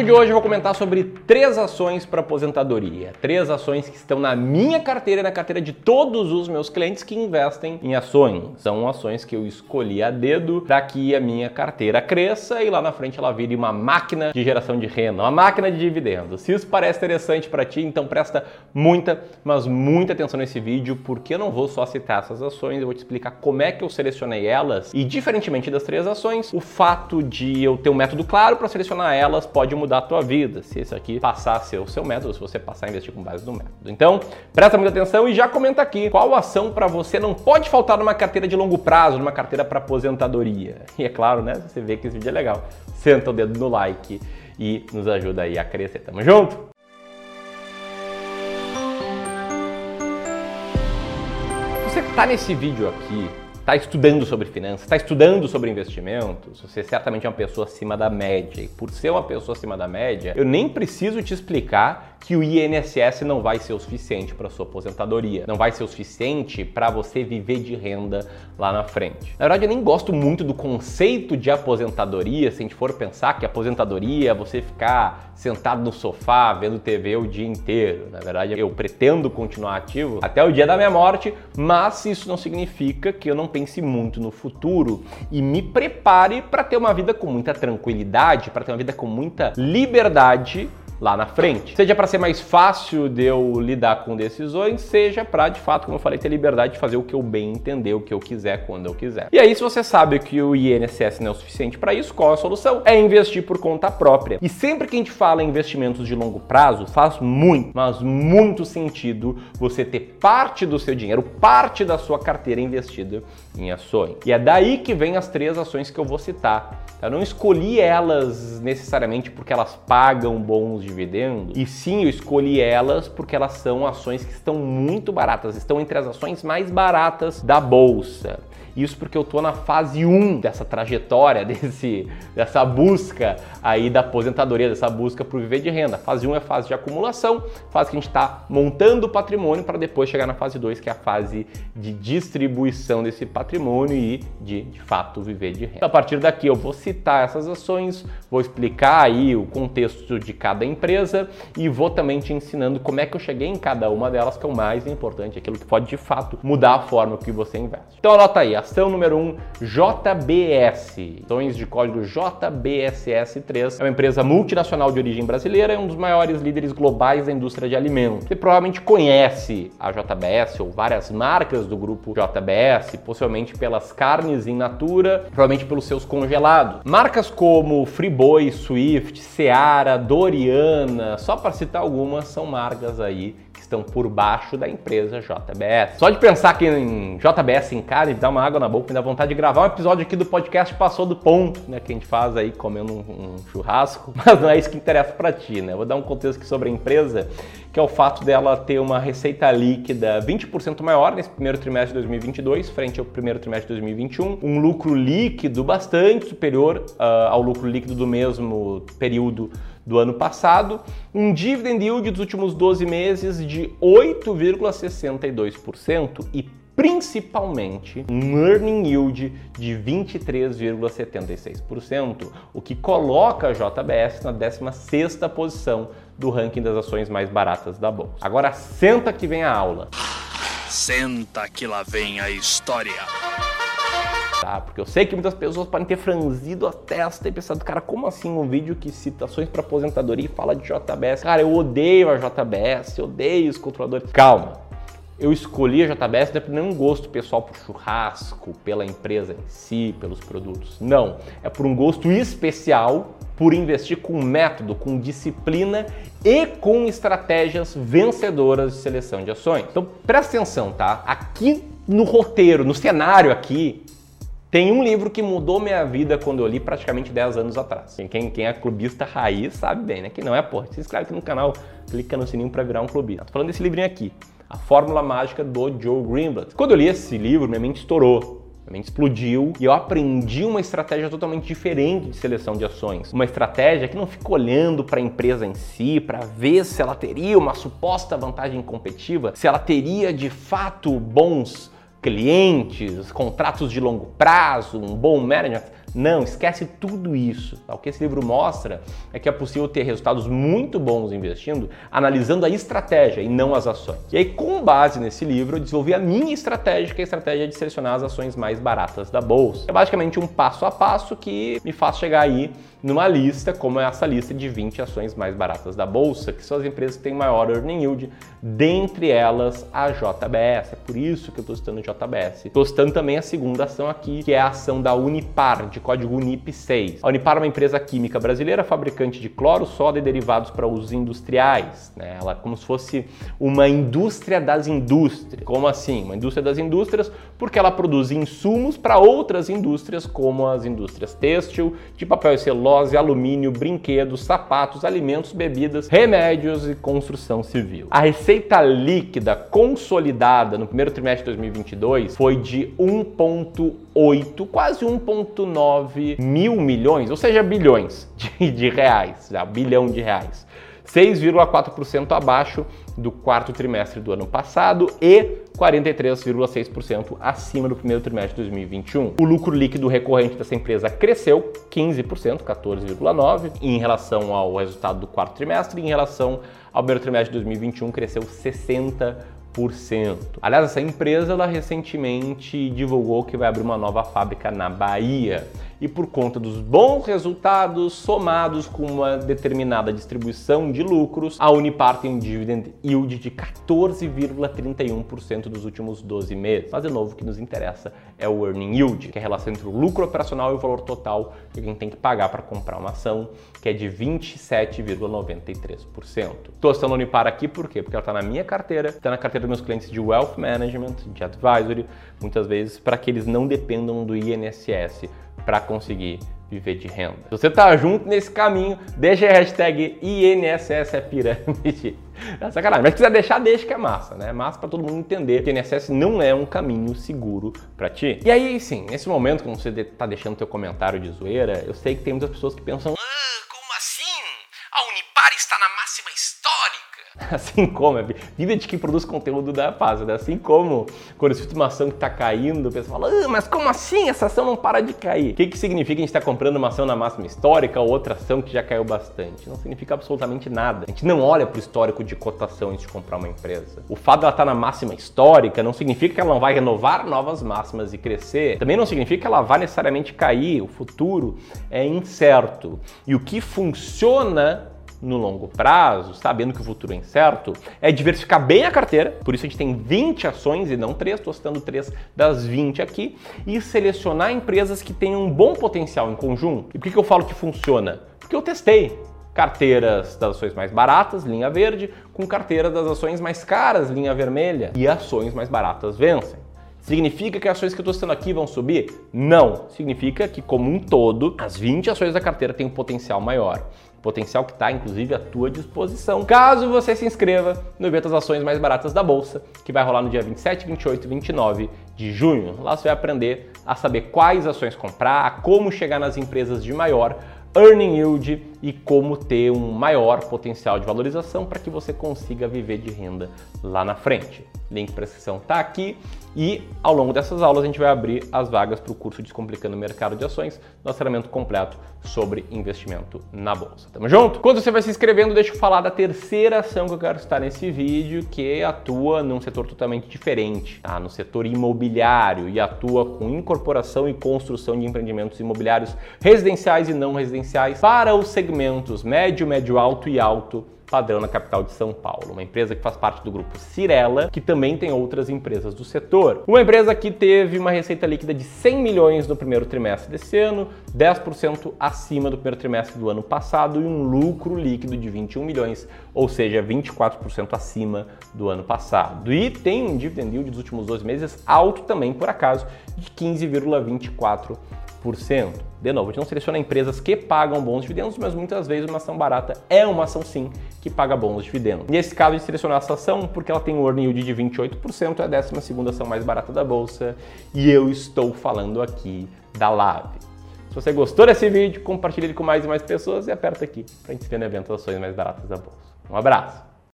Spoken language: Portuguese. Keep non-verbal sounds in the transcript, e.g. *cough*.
vídeo de hoje eu vou comentar sobre três ações para aposentadoria. Três ações que estão na minha carteira e na carteira de todos os meus clientes que investem em ações. São ações que eu escolhi a dedo para que a minha carteira cresça e lá na frente ela vire uma máquina de geração de renda, uma máquina de dividendos. Se isso parece interessante para ti, então presta muita, mas muita atenção nesse vídeo, porque eu não vou só citar essas ações, eu vou te explicar como é que eu selecionei elas e diferentemente das três ações, o fato de eu ter um método claro para selecionar elas pode mudar a tua vida, se esse aqui passar a ser o seu método, se você passar a investir com base no método. Então, presta muita atenção e já comenta aqui qual ação para você não pode faltar numa carteira de longo prazo, numa carteira para aposentadoria. E é claro, né, você vê que esse vídeo é legal, senta o dedo no like e nos ajuda aí a crescer. Tamo junto? Você que tá nesse vídeo aqui está estudando sobre finanças, está estudando sobre investimentos, você certamente é uma pessoa acima da média. E por ser uma pessoa acima da média, eu nem preciso te explicar que o INSS não vai ser o suficiente para sua aposentadoria, não vai ser o suficiente para você viver de renda lá na frente. Na verdade, eu nem gosto muito do conceito de aposentadoria, se a gente for pensar que aposentadoria é você ficar sentado no sofá vendo TV o dia inteiro. Na verdade, eu pretendo continuar ativo até o dia da minha morte, mas isso não significa que eu não pense muito no futuro e me prepare para ter uma vida com muita tranquilidade, para ter uma vida com muita liberdade lá na frente. Seja para ser mais fácil de eu lidar com decisões, seja para, de fato, como eu falei, ter liberdade de fazer o que eu bem entender, o que eu quiser, quando eu quiser. E aí, se você sabe que o INSS não é o suficiente para isso, qual a solução? É investir por conta própria. E sempre que a gente fala em investimentos de longo prazo, faz muito, mas muito sentido você ter parte do seu dinheiro, parte da sua carteira investida em ações. E é daí que vem as três ações que eu vou citar. Eu não escolhi elas necessariamente porque elas pagam bons dividendos, e sim eu escolhi elas porque elas são ações que estão muito baratas, estão entre as ações mais baratas da bolsa. Isso porque eu tô na fase 1 dessa trajetória, *laughs* desse, dessa busca aí da aposentadoria, dessa busca por viver de renda. Fase 1 é a fase de acumulação, fase que a gente está montando o patrimônio para depois chegar na fase 2, que é a fase de distribuição desse patrimônio e de, de fato, viver de renda. A partir daqui eu vou citar essas ações, vou explicar aí o contexto de cada empresa e vou também te ensinando como é que eu cheguei em cada uma delas, que é o mais importante, aquilo que pode de fato mudar a forma que você investe. Então anota aí, ação número 1, um, JBS. Ações de código JBSS3. É uma empresa multinacional de origem brasileira, é um dos maiores líderes globais da indústria de alimentos. Você provavelmente conhece a JBS ou várias marcas do grupo JBS, possivelmente pelas carnes in natura, provavelmente pelos seus congelados. Marcas como Friboi, Swift, Seara, Doriana, só para citar algumas, são marcas aí estão por baixo da empresa JBS. Só de pensar aqui em JBS em cara e dar uma água na boca, me dá vontade de gravar um episódio aqui do podcast Passou do Ponto, né? Que a gente faz aí comendo um, um churrasco, *laughs* mas não é isso que interessa para ti, né? vou dar um contexto aqui sobre a empresa, que é o fato dela ter uma receita líquida 20% maior nesse primeiro trimestre de 2022, frente ao primeiro trimestre de 2021, um lucro líquido bastante superior uh, ao lucro líquido do mesmo período do ano passado, um dividend yield dos últimos 12 meses de 8,62% e principalmente um earning yield de 23,76%, o que coloca a JBS na 16ª posição do ranking das ações mais baratas da bolsa. Agora senta que vem a aula. Senta que lá vem a história tá? Porque eu sei que muitas pessoas podem ter franzido a testa e pensado, cara, como assim um vídeo que citações para aposentadoria e fala de JBS? Cara, eu odeio a JBS, eu odeio os controladores. Calma. Eu escolhi a JBS não por nenhum gosto pessoal por churrasco, pela empresa em si, pelos produtos. Não. É por um gosto especial por investir com método, com disciplina e com estratégias vencedoras de seleção de ações. Então presta atenção, tá? Aqui no roteiro, no cenário aqui, tem um livro que mudou minha vida quando eu li praticamente 10 anos atrás. Quem, quem é clubista raiz sabe bem, né? Que não é, porra. Se inscreve aqui no canal, clica no sininho para virar um clubista. Tô falando desse livrinho aqui, A Fórmula Mágica do Joe Greenblatt. Quando eu li esse livro, minha mente estourou. Minha mente explodiu e eu aprendi uma estratégia totalmente diferente de seleção de ações. Uma estratégia que não fica olhando para a empresa em si, para ver se ela teria uma suposta vantagem competitiva, se ela teria de fato bons clientes, contratos de longo prazo, um bom management. Não, esquece tudo isso. Tá? O que esse livro mostra é que é possível ter resultados muito bons investindo, analisando a estratégia e não as ações. E aí, com base nesse livro, eu desenvolvi a minha estratégia, que é a estratégia de selecionar as ações mais baratas da bolsa. É basicamente um passo a passo que me faz chegar aí numa lista, como é essa lista de 20 ações mais baratas da bolsa, que são as empresas que têm maior earning yield, dentre elas a JBS. É por isso que eu estou citando JBS. Estou citando também a segunda ação aqui, que é a ação da Unipar, de código UNIP6. A Unipar é uma empresa química brasileira, fabricante de cloro, soda e derivados para usos industriais. Né? Ela é como se fosse uma indústria das indústrias. Como assim? Uma indústria das indústrias, porque ela produz insumos para outras indústrias, como as indústrias têxtil, de papel e celulose, alumínio, brinquedos, sapatos, alimentos, bebidas, remédios e construção civil. A receita líquida consolidada no primeiro trimestre de 2022 foi de 1,8, quase 1,9 mil milhões, ou seja, bilhões de, de reais, já, bilhão de reais. 6,4% abaixo do quarto trimestre do ano passado e 43,6% acima do primeiro trimestre de 2021. O lucro líquido recorrente dessa empresa cresceu 15%, 14,9% em relação ao resultado do quarto trimestre, em relação ao primeiro trimestre de 2021 cresceu 60%. Aliás, essa empresa ela recentemente divulgou que vai abrir uma nova fábrica na Bahia e por conta dos bons resultados somados com uma determinada distribuição de lucros, a Unipar tem um dividend yield de 14,31% dos últimos 12 meses. Mas, de novo, o que nos interessa é o earning yield, que é a relação entre o lucro operacional e o valor total que alguém tem que pagar para comprar uma ação, que é de 27,93%. Estou citando a Unipar aqui por quê? Porque ela está na minha carteira, está na carteira dos meus clientes de Wealth Management, de Advisory, muitas vezes para que eles não dependam do INSS para conseguir viver de renda. Se você tá junto nesse caminho, deixa a hashtag INSS é pirâmide. *laughs* É sacanagem, mas se quiser deixar, deixa que é massa, né? É massa para todo mundo entender que INSS não é um caminho seguro para ti. E aí, sim, nesse momento, quando você tá deixando teu comentário de zoeira, eu sei que tem muitas pessoas que pensam Assim *laughs* como, é vida de quem produz conteúdo da paz, né? Assim como quando você uma ação que está caindo, o pessoal fala, ah, mas como assim? Essa ação não para de cair. O que, que significa que a gente está comprando uma ação na máxima histórica ou outra ação que já caiu bastante? Não significa absolutamente nada. A gente não olha para o histórico de cotação antes de comprar uma empresa. O fato dela estar tá na máxima histórica não significa que ela não vai renovar novas máximas e crescer. Também não significa que ela vai necessariamente cair. O futuro é incerto. E o que funciona no longo prazo, sabendo que o futuro é incerto, é diversificar bem a carteira. Por isso a gente tem 20 ações e não 3, estou citando 3 das 20 aqui, e selecionar empresas que tenham um bom potencial em conjunto. E por que, que eu falo que funciona? Porque eu testei carteiras das ações mais baratas, linha verde, com carteira das ações mais caras, linha vermelha, e ações mais baratas vencem. Significa que as ações que eu estou citando aqui vão subir? Não. Significa que, como um todo, as 20 ações da carteira têm um potencial maior potencial que está inclusive à tua disposição. Caso você se inscreva no evento das ações mais baratas da bolsa, que vai rolar no dia 27, 28 e 29 de junho. Lá você vai aprender a saber quais ações comprar, a como chegar nas empresas de maior earning yield e como ter um maior potencial de valorização para que você consiga viver de renda lá na frente. Link para a inscrição está aqui e ao longo dessas aulas a gente vai abrir as vagas para o curso Descomplicando o Mercado de Ações, nosso treinamento completo sobre investimento na bolsa. Tamo junto? Quando você vai se inscrevendo, deixa eu falar da terceira ação que eu quero citar nesse vídeo, que atua num setor totalmente diferente, tá? no setor imobiliário e atua com incorporação e construção de empreendimentos imobiliários residenciais e não residenciais para os segmentos médio, médio alto e alto padrão na capital de São Paulo, uma empresa que faz parte do grupo Cirela, que também tem outras empresas do setor. Uma empresa que teve uma receita líquida de 100 milhões no primeiro trimestre desse ano, 10% acima do primeiro trimestre do ano passado e um lucro líquido de 21 milhões, ou seja, 24% acima do ano passado. E tem um dividend yield dos últimos 12 meses alto também, por acaso, de 15,24%. De novo, a gente não seleciona empresas que pagam bons dividendos, mas muitas vezes uma ação barata é uma ação sim que paga bons dividendos. Nesse caso, a gente selecionou essa ação porque ela tem um earning yield de 28%, é a 12 ação mais barata da bolsa, e eu estou falando aqui da Lave. Se você gostou desse vídeo, compartilhe ele com mais e mais pessoas e aperta aqui para a gente se ver no evento ações mais baratas da bolsa. Um abraço!